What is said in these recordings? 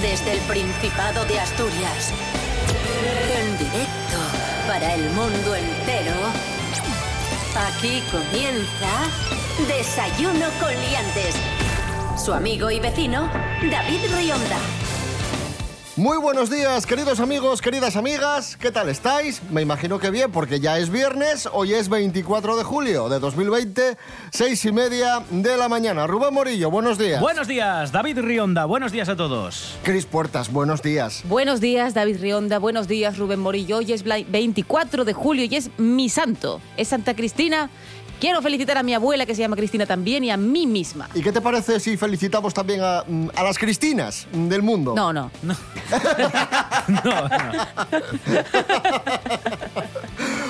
Desde el Principado de Asturias. En directo para el mundo entero. Aquí comienza Desayuno con Liantes. Su amigo y vecino, David Rionda. Muy buenos días, queridos amigos, queridas amigas. ¿Qué tal estáis? Me imagino que bien, porque ya es viernes. Hoy es 24 de julio de 2020, seis y media de la mañana. Rubén Morillo, buenos días. Buenos días, David Rionda. Buenos días a todos. Cris Puertas, buenos días. Buenos días, David Rionda. Buenos días, Rubén Morillo. Hoy es 24 de julio y es mi santo. Es Santa Cristina. Quiero felicitar a mi abuela, que se llama Cristina también, y a mí misma. ¿Y qué te parece si felicitamos también a, mm, a las Cristinas del mundo? No, no. No. no, no.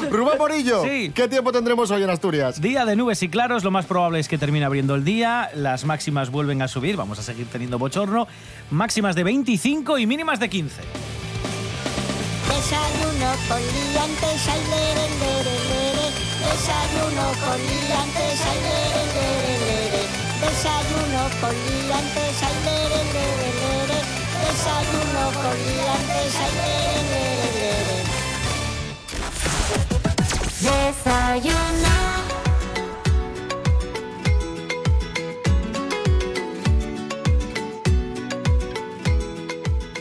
Rubén Morillo, Sí. ¿qué tiempo tendremos hoy en Asturias? Día de nubes y claros, lo más probable es que termine abriendo el día. Las máximas vuelven a subir, vamos a seguir teniendo bochorno. Máximas de 25 y mínimas de 15. Desayuno con liantes, ay, lere, lere, lere. Desayuno con liantes, ay, lere. Desayuno con liantes, ay. Desayuno con liantes, ay.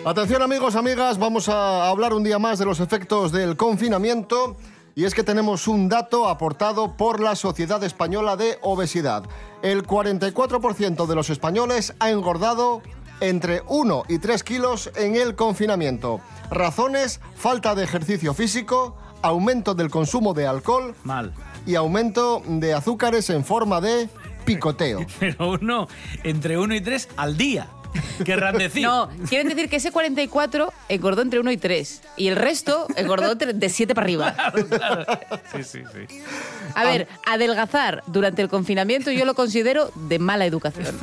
Atención amigos, amigas, vamos a hablar un día más de los efectos del confinamiento y es que tenemos un dato aportado por la Sociedad Española de Obesidad. El 44% de los españoles ha engordado entre 1 y 3 kilos en el confinamiento. Razones, falta de ejercicio físico, aumento del consumo de alcohol Mal. y aumento de azúcares en forma de picoteo. Pero uno, entre 1 y 3 al día. Querrán decir. No, quieren decir que ese 44 engordó entre 1 y 3 y el resto engordó de 7 para arriba. Sí, sí, sí. A ver, adelgazar durante el confinamiento yo lo considero de mala educación.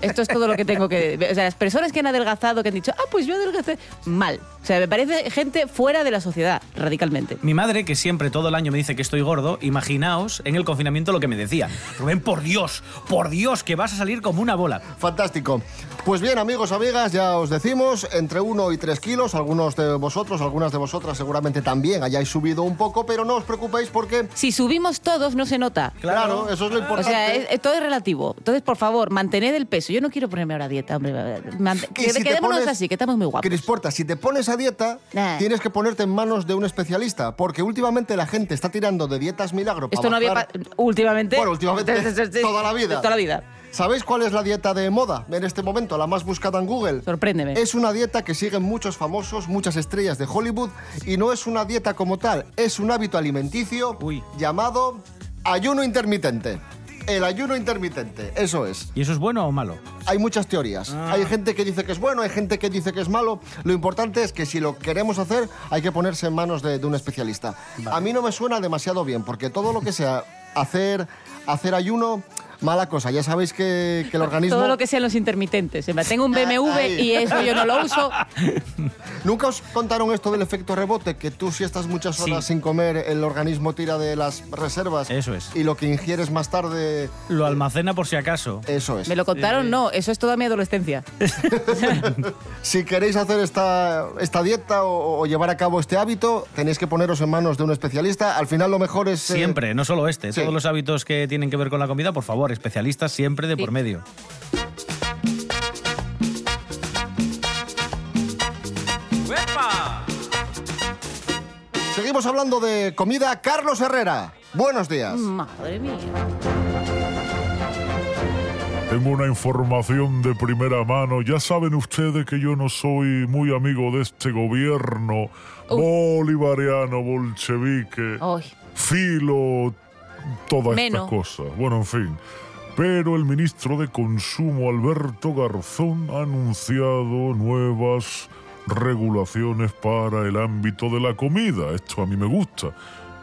Esto es todo lo que tengo que... O sea, las personas que han adelgazado, que han dicho, ah, pues yo adelgacé, mal. O sea, me parece gente fuera de la sociedad, radicalmente. Mi madre, que siempre todo el año me dice que estoy gordo, imaginaos en el confinamiento lo que me decía. Rubén, por Dios, por Dios, que vas a salir como una bola. Fantástico. Pues bien, amigos, amigas, ya os decimos, entre 1 y 3 kilos, algunos de vosotros, algunas de vosotras seguramente también hayáis subido un poco, pero no os preocupéis porque, Si subimos todos, no se nota. claro, eso es lo O importante. sea, es- es- todo es relativo. Entonces, por favor, mantened el peso. Yo no quiero ponerme ahora a dieta, hombre. Mant- Y si te Quedémonos pones- así, que estamos muy guapos. Cris Puerta, si te pones a dieta, Nah. tienes que ponerte en manos de un especialista, porque últimamente la gente está tirando de dietas milagro para Esto no había... bajar- pa- Últimamente... Bueno, últimamente, toda la vida. Toda la vida. ¿Sabéis cuál es la dieta de moda en este momento, la más buscada en Google? Sorpréndeme. Es una dieta que siguen muchos famosos, muchas estrellas de Hollywood, y no es una dieta como tal, es un hábito alimenticio Uy. llamado ayuno intermitente. El ayuno intermitente, eso es. ¿Y eso es bueno o malo? Hay muchas teorías. Hay gente que dice que es bueno, hay gente que dice que es malo. Lo importante es que si lo queremos hacer, hay que ponerse en manos de, de un especialista. A mí no me suena demasiado bien, porque todo lo que sea hacer, hacer ayuno, mala cosa. Ya sabéis que, que el organismo... Todo lo que sean los intermitentes. Tengo un BMW y eso yo no lo uso. ¿Nunca os contaron esto del efecto rebote? Que tú si estás muchas horas Sí. sin comer, el organismo tira de las reservas. Eso es. Y lo que ingieres más tarde, Lo almacena por si acaso. eso es. ¿Me lo contaron? No, eso es toda mi adolescencia. Si queréis hacer esta, esta dieta o, o llevar a cabo este hábito, tenéis que poneros en manos de un especialista. Al final lo mejor es... eh, Siempre, no solo este. sí. Todos los hábitos que tienen que ver con la comida, por favor, especialistas siempre de Sí. por medio. Seguimos hablando de comida. Carlos Herrera, buenos días. Madre mía. Tengo una información de primera mano. Ya saben ustedes que yo no soy muy amigo de este gobierno bolivariano, bolchevique, filo, todas Meno. estas cosas. Bueno, en fin. Pero el ministro de Consumo, Alberto Garzón, ha anunciado nuevas regulaciones para el ámbito de la comida. Esto a mí me gusta.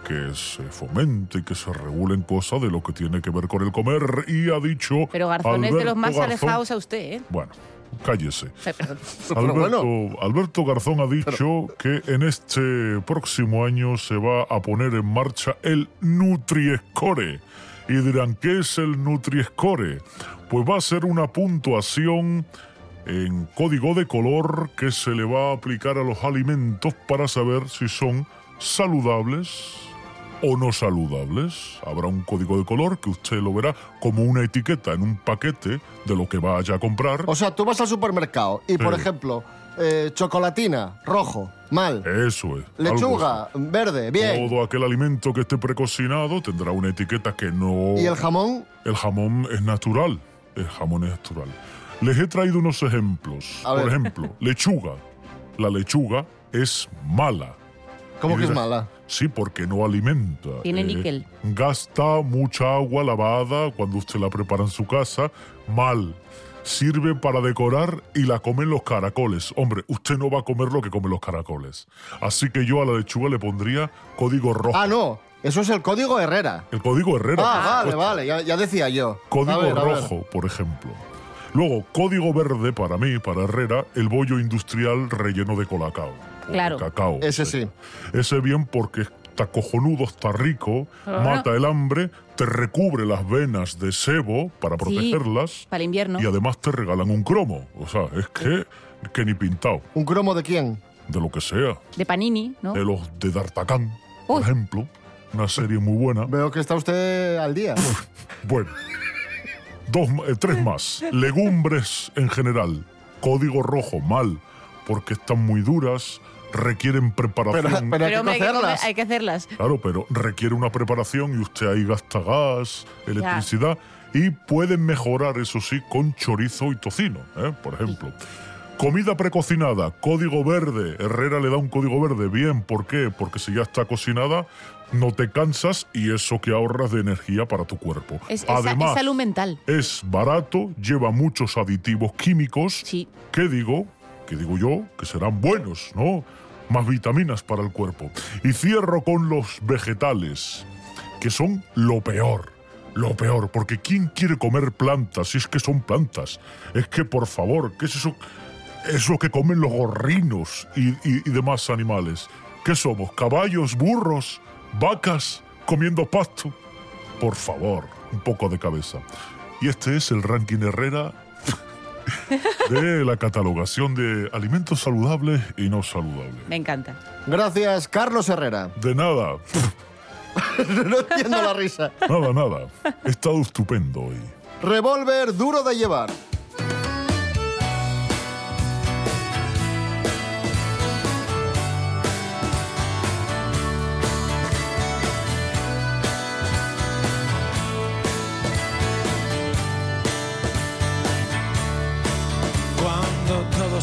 Que se fomente y que se regulen cosas de lo que tiene que ver con el comer y ha dicho... Pero Garzón es de los Alberto más Garzón- alejados a usted, ¿eh? Bueno, cállese. Alberto, bueno. Alberto Garzón ha dicho que en este próximo año se va a poner en marcha el Nutri-Score. Y dirán, ¿qué es el Nutri-Score? Pues va a ser una puntuación en código de color que se le va a aplicar a los alimentos para saber si son saludables o no saludables. Habrá un código de color que usted lo verá como una etiqueta en un paquete de lo que vaya a comprar. O sea, tú vas al supermercado y, por ejemplo, eh, chocolatina, rojo, mal. Eso es. Lechuga, verde, bien. Todo aquel alimento que esté precocinado tendrá una etiqueta que no... ¿Y el jamón? El jamón es natural. El jamón es natural. Les he traído unos ejemplos. A Por ver. ejemplo, lechuga. La lechuga es mala. ¿Cómo Y que es mala? Sí, porque no alimenta. Eh, Tiene níquel. Gasta mucha agua lavada cuando usted la prepara en su casa. Mal. Sirve para decorar y la comen los caracoles. Hombre, usted no va a comer lo que comen los caracoles. Así que yo a la lechuga le pondría código rojo. Ah, no. Eso es el código Herrera. El código Herrera. Ah, vale, Pues, vale. Ya, ya decía yo. Código ver, rojo, por ejemplo. Luego, código verde para mí, para Herrera, el bollo industrial relleno de colacao. de Claro. Cacao. Ese sí. Ese bien porque está cojonudo, está rico, mata el hambre, te recubre las venas de sebo para protegerlas Para el invierno. y además te regalan un cromo. O sea, es que, que ni pintado, ¿Un cromo de quién? de lo que sea. De panini, ¿no? De los de D'Artagnan, por ejemplo. Una serie muy buena. Veo que está usted al día. Bueno, dos, eh, tres más. Legumbres en general. Código rojo, mal, porque están muy duras, requieren preparación. pero hay que hombre, hay que comer- cocerlas. hay que hacerlas. Claro, pero requiere una preparación y usted ahí gasta gas, electricidad y pueden mejorar, eso sí, con chorizo y tocino, ¿eh? por ejemplo. Comida precocinada, código verde. Herrera le da un código verde. Bien, ¿por qué? Porque si ya está cocinada, no te cansas y eso que ahorras de energía para tu cuerpo. Es, es sa- es Además, salud mental. es barato, lleva muchos aditivos químicos. Sí. ¿Qué digo? Digo yo que serán buenos, ¿no? Más vitaminas para el cuerpo. Y cierro con los vegetales, que son lo peor. Lo peor, porque ¿quién quiere comer plantas si es que son plantas? Es que, por favor, ¿qué es eso? Eso que comen los gorrinos y, y- y demás animales. ¿Qué somos? ¿Caballos, burros, vacas comiendo pasto? Por favor, un poco de cabeza. Y este es el ranking Herrera de la catalogación de alimentos saludables y no saludables. Me encanta. Gracias, Carlos Herrera. De nada, no entiendo la risa. nada, nada. He estado estupendo hoy. Revólver duro de llevar.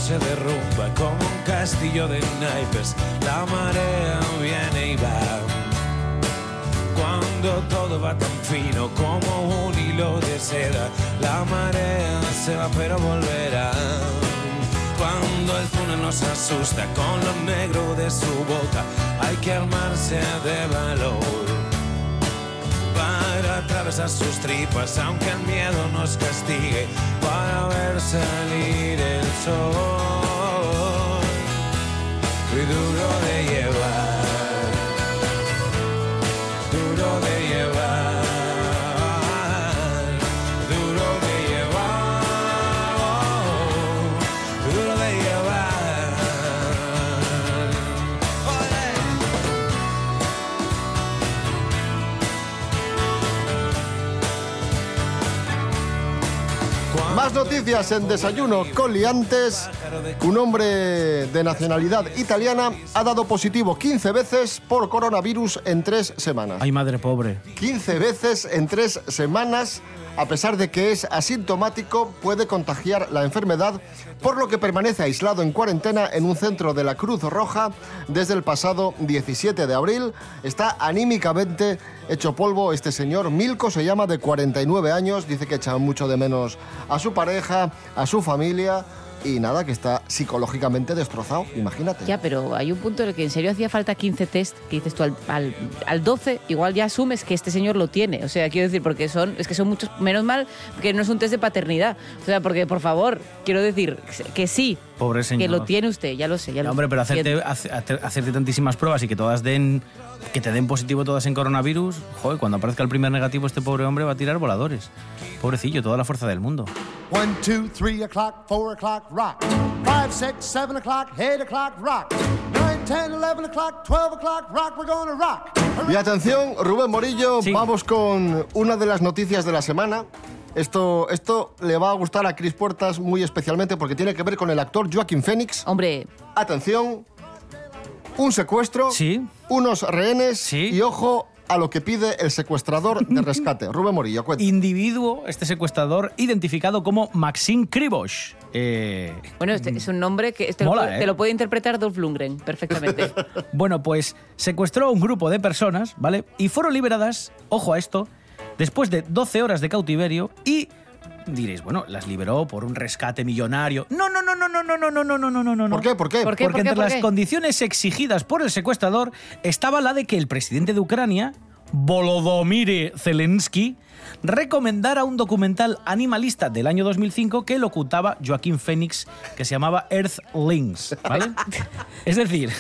Se derrumba como un castillo de naipes, la marea viene y va. Cuando todo va tan fino como un hilo de seda, la marea se va pero volverá. Cuando el túnel nos asusta con lo negro de su boca, hay que armarse de valor atravesar sus tripas, aunque el miedo nos castigue, para ver salir el sol. Noticias en Desayuno con Liantes. Un hombre de nacionalidad italiana ha dado positivo 15 veces por coronavirus en tres semanas. Ay, madre pobre. 15 veces en tres semanas, a pesar de que es asintomático, puede contagiar la enfermedad, por lo que permanece aislado en cuarentena en un centro de la Cruz Roja desde el pasado 17 de abril. Está anímicamente hecho polvo este señor. Milko se llama, de 49 años, dice que echa mucho de menos a su pareja, a su familia y nada, que está psicológicamente destrozado, imagínate. Ya, pero hay un punto en el que en serio hacía falta 15 test, que dices tú al, al, al 12, igual ya asumes que este señor lo tiene. O sea, quiero decir, porque son, es que son muchos, menos mal que no es un test de paternidad. O sea, porque por favor, quiero decir que sí, Pobre señor. que lo tiene usted, ya lo sé, ya lo Hombre, pero hacerte, tantísimas pruebas y que todas den que te den positivo todas en coronavirus, joder, cuando aparezca el primer negativo este pobre hombre va a tirar voladores. Pobrecillo, toda la fuerza del mundo. One, two, three o'clock, four o'clock, rock. Five, six, seven o'clock, eight o'clock, rock. Nine, ten, eleven o'clock, twelve o'clock, rock. We're gonna rock. Y atención, Rubén Morillo, Sí. vamos con una de las noticias de la semana. Esto, esto le va a gustar a Cris Puertas muy especialmente porque tiene que ver con el actor Joaquín Phoenix. Hombre, Atención, un secuestro, Sí. unos rehenes Sí. y ojo a lo que pide el secuestrador de rescate. Rubén Morillo, cuenta. Individuo, este secuestrador, identificado como Maxim Krivosh. Eh, bueno, este es un nombre que este lo Mola, ¿eh? te lo puede interpretar Dolph Lundgren perfectamente. Bueno, pues secuestró a un grupo de personas, ¿vale? Y fueron liberadas, ojo a esto, después de 12 horas de cautiverio y diréis, bueno, las liberó por un rescate millonario. No, no, no, no, no, no, no, no, no, no, no, no, no. ¿Por qué? ¿Por qué? ¿Por qué? Porque entre por las qué? condiciones exigidas por el secuestrador estaba la de que el presidente de Ucrania, Volodymyr Zelensky, recomendara un documental animalista del año 2005 que locutaba Joaquín Phoenix, que se llamaba Earthlings, ¿vale? es decir,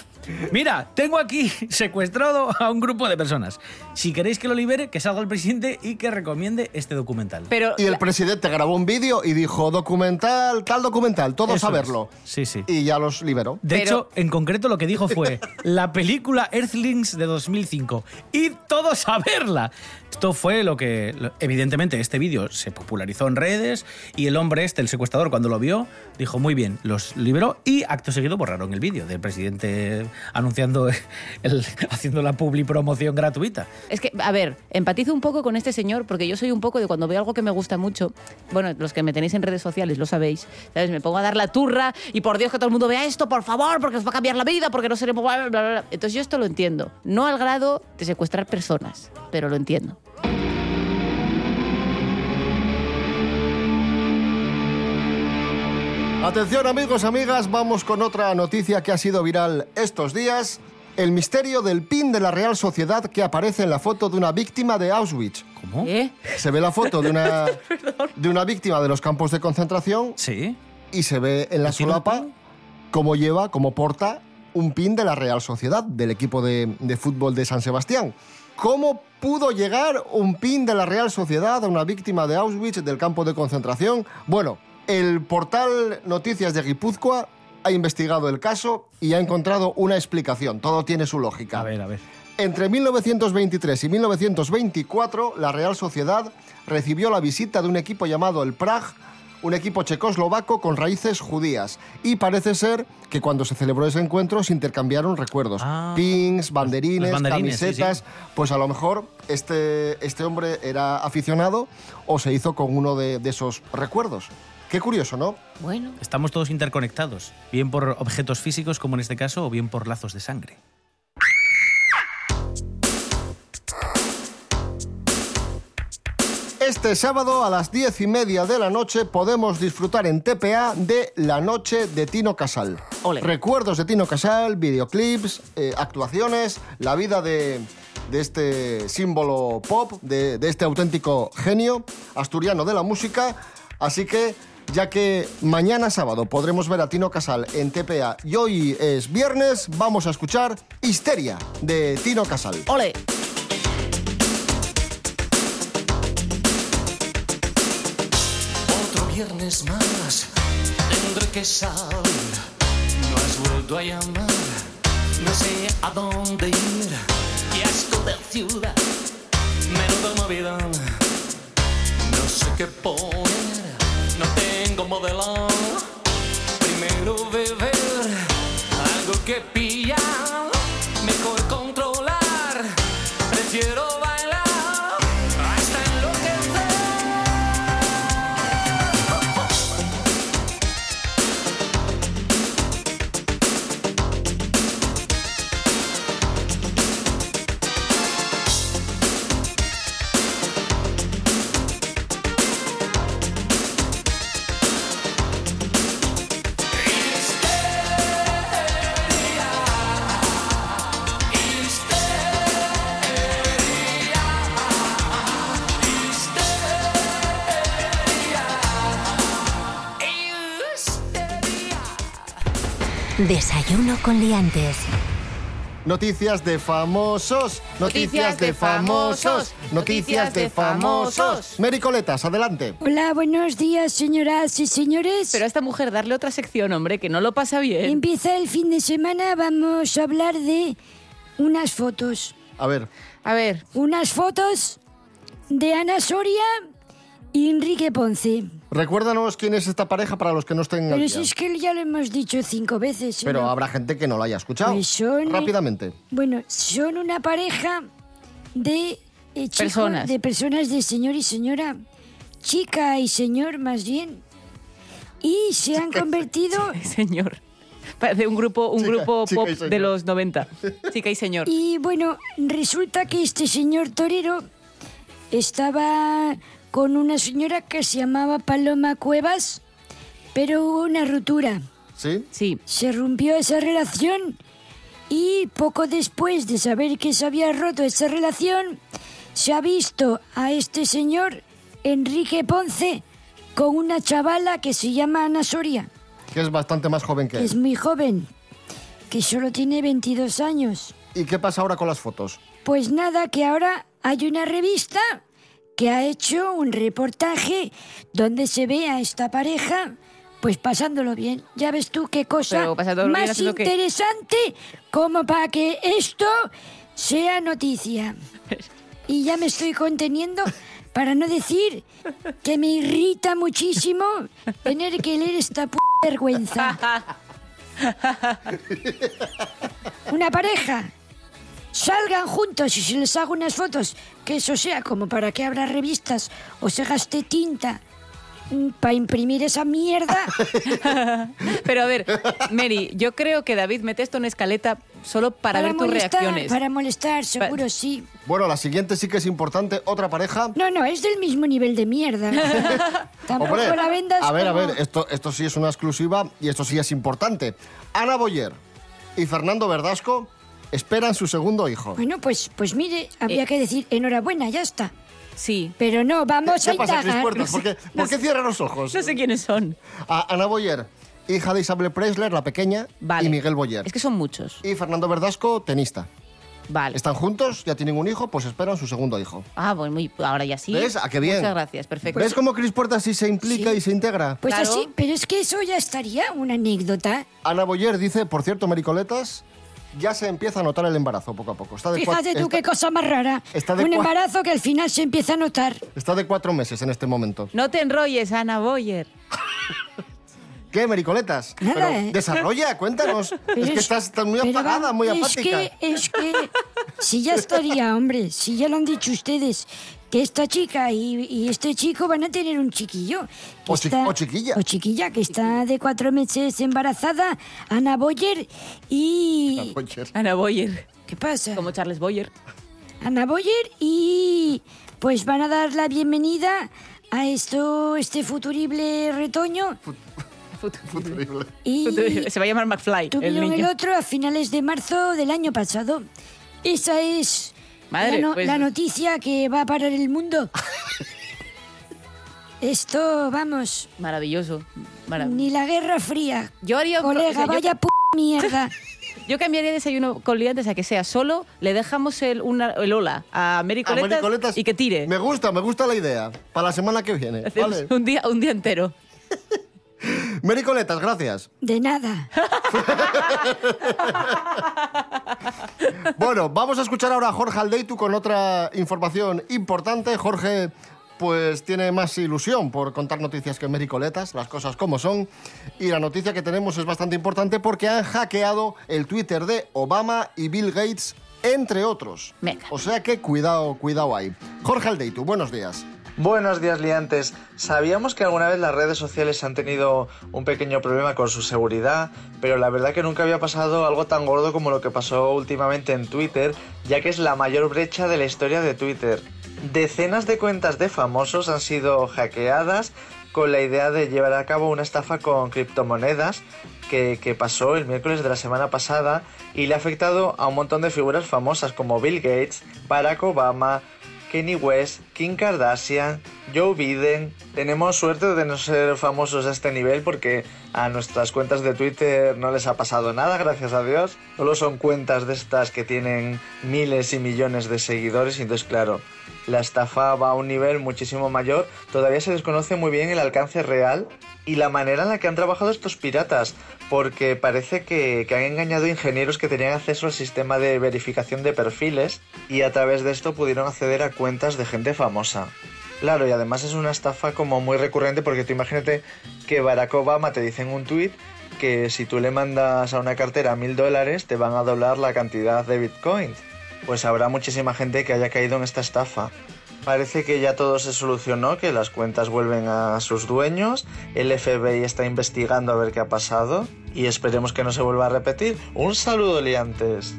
mira, tengo aquí secuestrado a un grupo de personas. Si queréis que lo libere, que salga el presidente y que recomiende este documental. Pero Y el la- presidente grabó un vídeo y dijo, documental, tal documental, todos Eso a es. verlo. Sí, sí. Y ya los liberó. De Pero- hecho, en concreto lo que dijo fue la película Earthlings de 2005. Y todos a verla. Esto fue lo que... Evidentemente, este vídeo se popularizó en redes y el hombre este, el secuestrador, cuando lo vio, dijo, muy bien, los liberó y acto seguido borraron el vídeo del presidente anunciando, el, haciendo la publi promoción gratuita. Es que, a ver, empatizo un poco con este señor porque yo soy un poco de cuando veo algo que me gusta mucho, bueno, los que me tenéis en redes sociales lo sabéis, ¿sabes? Me pongo a dar la turra y por Dios que todo el mundo vea esto, por favor, porque os va a cambiar la vida, porque no seremos... Bla, bla, bla. Entonces yo esto lo entiendo. No al grado de secuestrar personas, pero lo entiendo. Atención amigos, amigas, vamos con otra noticia que ha sido viral estos días. El misterio del pin de la Real Sociedad que aparece en la foto de una víctima de Auschwitz. ¿Cómo? ¿Eh? Se ve la foto de una, de una víctima de los campos de concentración Sí. y se ve en la ¿Y tiene un solapa cómo lleva, cómo porta un pin de la Real Sociedad, del equipo de, de fútbol de San Sebastián. ¿Cómo pudo llegar un pin de la Real Sociedad a una víctima de Auschwitz del campo de concentración? Bueno, el portal Noticias de Guipúzcoa ha investigado el caso y ha encontrado una explicación. Todo tiene su lógica. A ver, a ver. Entre 1923 y 1924, la Real Sociedad recibió la visita de un equipo llamado el Prag, un equipo checoslovaco con raíces judías. Y parece ser que cuando se celebró ese encuentro se intercambiaron recuerdos. Ah. Pins, banderines, sí, camisetas. sí. Pues a lo mejor este, este hombre era aficionado o se hizo con uno de, de esos recuerdos. Qué curioso, ¿no? Bueno, Estamos todos interconectados, bien por objetos físicos como en este caso o bien por lazos de sangre. Este sábado a las diez y media de la noche podemos disfrutar en TPA de La Noche de Tino Casal. Ole. Recuerdos de Tino Casal, videoclips, eh, actuaciones, la vida de, de este símbolo pop, de, de este auténtico genio asturiano de la música. Así que, ya que mañana sábado podremos ver a Tino Casal en TPA y hoy es viernes, vamos a escuchar Histeria de Tino Casal. ole. Otro viernes más tendré que salir. No has vuelto a llamar, no sé a dónde ir. Qué asco de ciudad, menudo movidón. No sé qué poner, no tengo modelo. Primero beber, algo que pillar, mejor controlar. Prefiero Desayuno con liantes. Noticias de famosos, noticias de famosos, noticias de famosos. Mericoletas, adelante. Hola, buenos días, señoras y señores. Pero a esta mujer darle otra sección, hombre, que no lo pasa bien. Empieza el fin de semana, vamos a hablar de unas fotos. A ver, A ver, Unas fotos de Ana Soria y Enrique Ponce. Recuérdanos quién es esta pareja para los que no estén Pero si es que ya lo hemos dicho cinco veces. Pero ¿no? habrá gente que no lo haya escuchado. Pues son, eh, Rápidamente. Bueno, son una pareja de eh, chicos- Personas. de personas de señor y señora, chica y señor más bien, y se han convertido señor. Parece un grupo, un Chica- grupo chica pop de los 90. Chica y señor. y bueno, resulta que este señor torero estaba con una señora que se llamaba Paloma Cuevas, pero hubo una ruptura. ¿Sí? Sí. Se rompió esa relación y poco después de saber que se había roto esa relación, se ha visto a este señor, Enrique Ponce, con una chavala que se llama Ana Soria, Que es bastante más joven que que es él. muy joven, que solo tiene 22 años. ¿Y qué pasa ahora con las fotos? Pues nada, que ahora hay una revista que ha hecho un reportaje donde se ve a esta pareja pues pasándolo bien. Ya ves tú qué cosa bien más interesante como para que esto sea noticia. Y ya me estoy conteniendo para no decir que me irrita muchísimo tener que leer esta p vergüenza. Una pareja salgan juntos y se les haga unas fotos, que eso sea como para que abra revistas o se gaste tinta para imprimir esa mierda. Pero a ver, Mary, yo creo que David mete esto en escaleta solo para, ver tus reacciones. Para molestar, seguro sí. Bueno, la siguiente sí que es importante. Otra pareja. No, no, es del mismo nivel de mierda. Tampoco Hombre, la vendas a ver, a ver, esto, esto sí es una exclusiva y esto sí es importante. Ana Boyer y Fernando Verdasco esperan su segundo hijo. Bueno, pues, pues mire, habría Eh. que decir enhorabuena, ya está. Sí. Pero no, vamos a ¿Qué pasa, Cris indagar. Puertas? ¿Por qué, por qué cierra los ojos? No sé quiénes son. A Ana Boyer, hija de Isabel Preisler, la pequeña, Vale. y Miguel Boyer. Es que son muchos. Y Fernando Verdasco, tenista. Vale. Están juntos, ya tienen un hijo, pues esperan su segundo hijo. Ah, bueno, muy, ahora ya sí. ¿Ves? ¿A qué bien? Muchas gracias, perfecto. ¿Ves cómo Cris Puertas sí se implica Sí. y se integra? Pues Claro. así, pero es que eso ya estaría una anécdota. Ana Boyer dice, por cierto, Mericoletas, ya se empieza a notar el embarazo poco a poco. Está de, Fíjate tú qué cosa más rara. está de Un embarazo que al final se empieza a notar. está de cuatro meses en este momento. No te enrolles, Ana Boyer. ¿Qué, Mericoletas? Nada, Pero ¿eh? desarrolla, cuéntanos. Pero es que estás, estás muy apagada, va- muy es apática. Que, es que, si ya estaría, hombre, si ya lo han dicho ustedes, que esta chica y, y este chico van a tener un chiquillo. O chi- o chiquilla. O chiquilla, que está de cuatro meses embarazada, Ana Boyer, y... Boyer. Ana Boyer. ¿Qué pasa? Como Charles Boyer. Ana Boyer, y pues van a dar la bienvenida a esto, este futurible retoño. Futurible. Y Se va a llamar McFly, el Tuvieron el, niño. otro a finales de marzo del año pasado. Esa es Madre, la, no- pues- la noticia que va a parar el mundo. Esto, vamos, Maravilloso. marav- ni la Guerra Fría. Yo haría... o Colega, sea, yo- vaya p mierda. Yo cambiaría desayuno con liantes a que sea solo, le dejamos el, una- el hola a Mary A Coletas Mericoletas, y que tire. Me gusta, me gusta la idea. Para la semana que viene. Vale. un, día, un día entero. Mericoletas, gracias. De nada. Bueno, vamos a escuchar ahora a Jorge Aldeitu con otra información importante. Jorge, pues tiene más ilusión por contar noticias que Mericoletas, las cosas como son. Y la noticia que tenemos es bastante importante porque han hackeado el Twitter de Obama y Bill Gates, entre otros. Venga. O sea que cuidado, cuidado ahí. Jorge Aldeitu, buenos días. Buenos días, liantes. Sabíamos que alguna vez las redes sociales han tenido un pequeño problema con su seguridad, pero la verdad que nunca había pasado algo tan gordo como lo que pasó últimamente en Twitter, ya que es la mayor brecha de la historia de Twitter. Decenas de cuentas de famosos han sido hackeadas con la idea de llevar a cabo una estafa con criptomonedas que, que pasó el miércoles de la semana pasada y le ha afectado a un montón de figuras famosas como Bill Gates, Barack Obama, Kenny West, Kim Kardashian, Joe Biden. Tenemos suerte de no ser famosos a este nivel porque a nuestras cuentas de Twitter no les ha pasado nada, gracias a Dios. Solo son cuentas de estas que tienen miles y millones de seguidores y entonces claro, la estafa va a un nivel muchísimo mayor. Todavía se desconoce muy bien el alcance real y la manera en la que han trabajado estos piratas, porque parece que, que han engañado ingenieros que tenían acceso al sistema de verificación de perfiles y a través de esto pudieron acceder a cuentas de gente famosa. Claro, y además es una estafa como muy recurrente porque tú imagínate que Barack Obama te dice en un tuit que si tú le mandas a una cartera mil dólares te van a doblar la cantidad de bitcoins. Pues habrá muchísima gente que haya caído en esta estafa. Parece que ya todo se solucionó, que las cuentas vuelven a sus dueños, el FBI está investigando a ver qué ha pasado y esperemos que no se vuelva a repetir. Un saludo, liantes.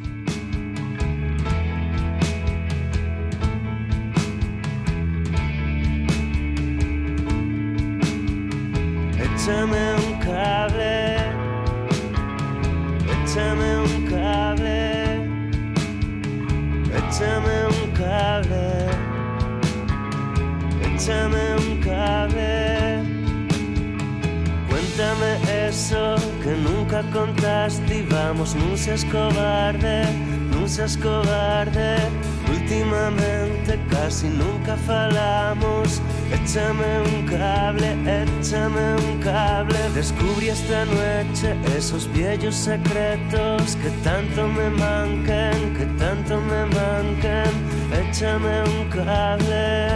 Descubrí esta noche esos viejos secretos que tanto me mancan, que tanto me mancan. Échame un cable,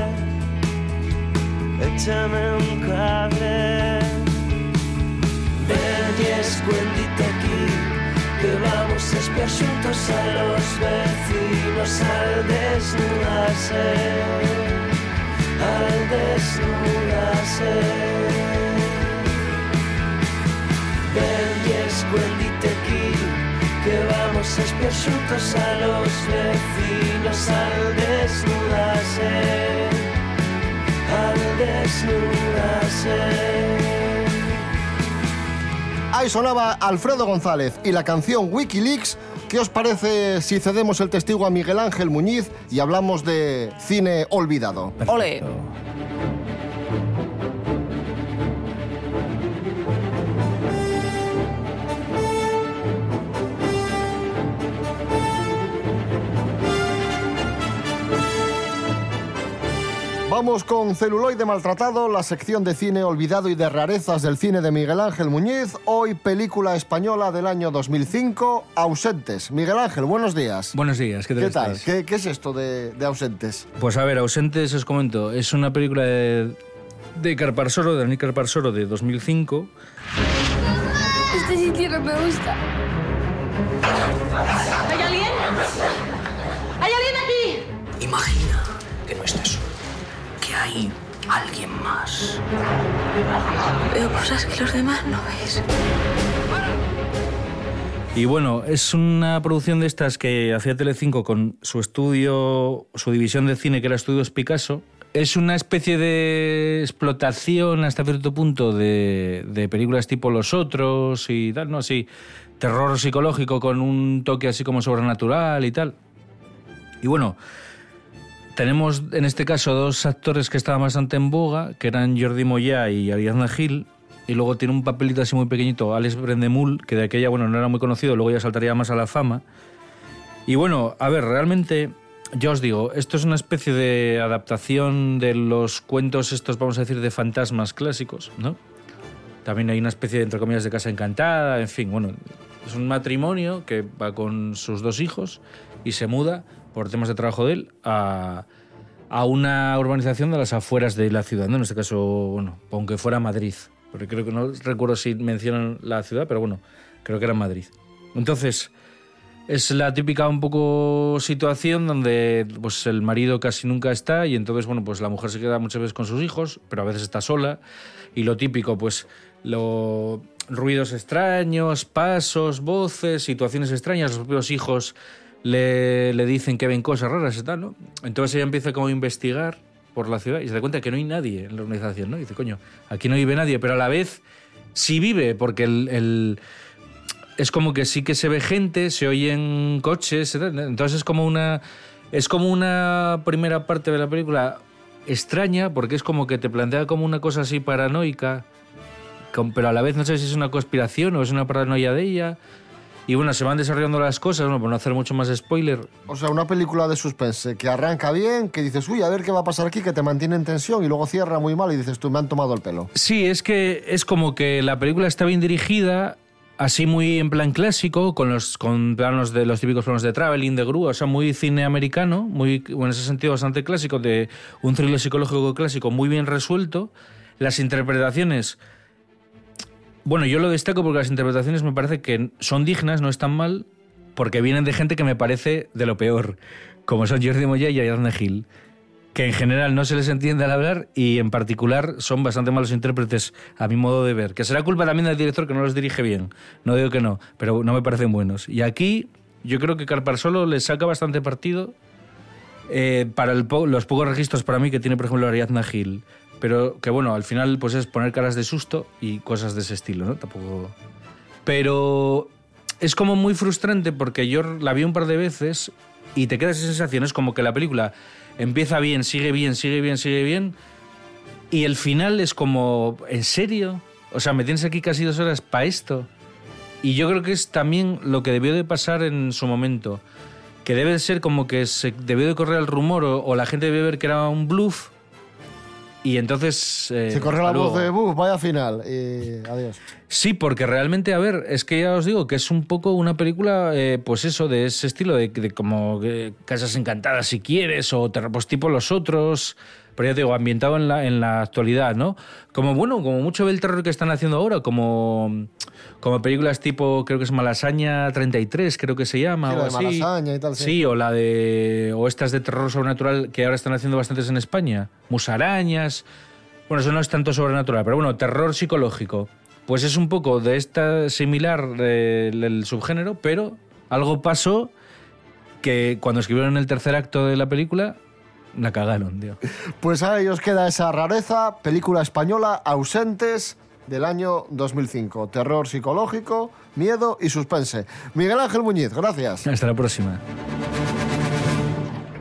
échame un cable. Ven y escuéndite aquí, que vamos a espiar juntos a los vecinos al desnudarse, al desnudarse. Ven y escuéndite aquí, que vamos a espiar juntos a los vecinos al desnudarse, al desnudarse. Ahí sonaba Alfredo González y la canción Wikileaks. ¿Qué os parece si cedemos el testigo a Miguel Ángel Muñiz y hablamos de cine olvidado? Ole. Vamos con Celuloide Maltratado, la sección de cine olvidado y de rarezas del cine de Miguel Ángel Muñiz. Hoy película española del año 2005, Ausentes. Miguel Ángel, buenos días. Buenos días, ¿qué tal? ¿Qué tal? ¿Qué, qué es esto de, de Ausentes? Pues a ver, Ausentes, os comento, es una película de, de Carparsoro, de Daniel Carparsoro, de 2005. Este sitio no me gusta. Alguien más. Veo cosas que los demás no veis. Y bueno, es una producción de estas que hacía Telecinco con su estudio, su división de cine que era Estudios Picasso. Es una especie de explotación hasta cierto punto de, de películas tipo Los Otros y tal, ¿no? Así, terror psicológico con un toque así como sobrenatural y tal. Y bueno, tenemos en este caso dos actores que estaban bastante en boga, que eran Jordi Moya y Ariadna Gil. Y luego tiene un papelito así muy pequeñito, Alex Brendemul, que de aquella, bueno, no era muy conocido, luego ya saltaría más a la fama. Y bueno, a ver, realmente, yo os digo, esto es una especie de adaptación de los cuentos estos, vamos a decir, de fantasmas clásicos, ¿no? También hay una especie de, entre comillas, de casa encantada, en fin, bueno, es un matrimonio que va con sus dos hijos y se muda, por temas de trabajo de él, a, una urbanización de las afueras de la ciudad, ¿no? En este caso, bueno, aunque fuera Madrid, porque creo que no recuerdo si mencionan la ciudad, pero bueno, creo que era Madrid. Entonces, es la típica un poco situación donde pues el marido casi nunca está y entonces bueno pues la mujer se queda muchas veces con sus hijos pero a veces está sola y lo típico pues los ruidos extraños pasos voces situaciones extrañas los propios hijos le, le dicen que ven cosas raras y tal no entonces ella empieza como a investigar por la ciudad y se da cuenta que no hay nadie en la organización no y dice coño aquí no vive nadie pero a la vez sí vive porque es como que sí que se ve gente, se oyen coches, entonces es como una Es como una primera parte de la película extraña, porque es como que te plantea como una cosa así paranoica, pero a la vez no sé si es una conspiración o es una paranoia de ella. Y bueno, se van desarrollando las cosas, bueno, por no hacer mucho más spoiler. O sea, una película de suspense que arranca bien, que dices, uy, a ver qué va a pasar aquí, que te mantiene en tensión y luego cierra muy mal y dices, tú me han tomado el pelo. Sí, es que es como que la película está bien dirigida, así muy en plan clásico, con los con planos de los típicos planos de traveling, de grúa, o sea, muy cine americano, muy bueno, en ese sentido bastante clásico, de un thriller psicológico clásico muy bien resuelto. Las interpretaciones, bueno, yo lo destaco porque las interpretaciones me parece que son dignas, no están mal, porque vienen de gente que me parece de lo peor, como son Jordi Moya y Ariadne Gil que en general no se les entiende al hablar y en particular son bastante malos intérpretes a mi modo de ver. Que será culpa también del director que no los dirige bien. No digo que no, pero no me parecen buenos. Y aquí yo creo que Carparsolo le saca bastante partido eh, para los pocos registros para mí que tiene, por ejemplo, Ariadna Gil. Pero que bueno, al final pues es poner caras de susto y cosas de ese estilo, ¿no? Tampoco... Pero es como muy frustrante porque yo la vi un par de veces y te quedas esa sensación, es como que la película empieza bien, sigue bien, sigue bien, sigue bien y el final es como, ¿en serio? O sea, me tienes aquí casi dos horas para esto. Y yo creo que es también lo que debió de pasar en su momento. Que debe de ser como que se debió de correr el rumor o, o la gente debió ver que era un bluff. Y entonces... eh, Se corre la voz de, buf, vaya final. Y adiós. Sí, porque realmente, a ver, es que ya os digo que es un poco una película, eh, pues eso, de ese estilo, de, de como eh, Casas Encantadas si quieres, o pues tipo Los Otros, pero ya te digo, ambientado en la, en la actualidad, ¿no? Como, bueno, como mucho del terror que están haciendo ahora, como, como películas tipo, creo que es Malasaña 33, creo que se llama, Sí, o la de así. Malasaña y tal, sí. Sí, o la de, o estas de terror sobrenatural que ahora están haciendo bastantes en España, Musarañas. Bueno, eso no es tanto sobrenatural, pero bueno, terror psicológico. Pues es un poco de esta similar del, del subgénero, pero algo pasó que cuando escribieron el tercer acto de la película, la cagaron, tío. Pues ahí os queda esa rareza, película española, ausentes del año 2005. Terror psicológico, miedo y suspense. Miguel Ángel Muñiz, gracias. Hasta la próxima.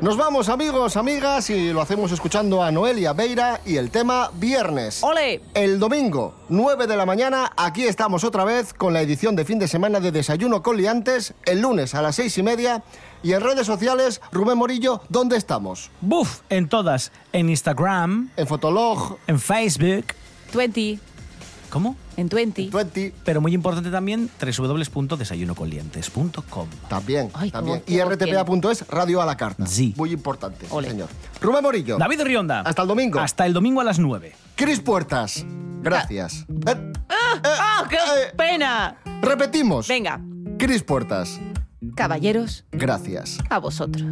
Nos vamos, amigos, amigas, y lo hacemos escuchando a Noelia Beira y el tema Viernes. ¡Ole! El domingo, 9 de la mañana, aquí estamos otra vez con la edición de fin de semana de Desayuno con Liantes, el lunes a las seis y media. Y en redes sociales, Rubén Morillo, ¿dónde estamos? Buf, en todas. En Instagram. En Fotolog. En Facebook. 20. ¿Cómo? En 20. 20. Pero muy importante también, www.desayunocolientes.com. También, Ay, también. Y rtpa.es, radio a la carta. Sí. Muy importante, sí, señor. Rubén Morillo. David Rionda. Hasta el domingo. Hasta el domingo a las 9. Cris Puertas. Gracias. Eh, ¡Ah, qué eh. pena! repetimos. Venga, Cris Puertas. caballeros, Gracias. a vosotros.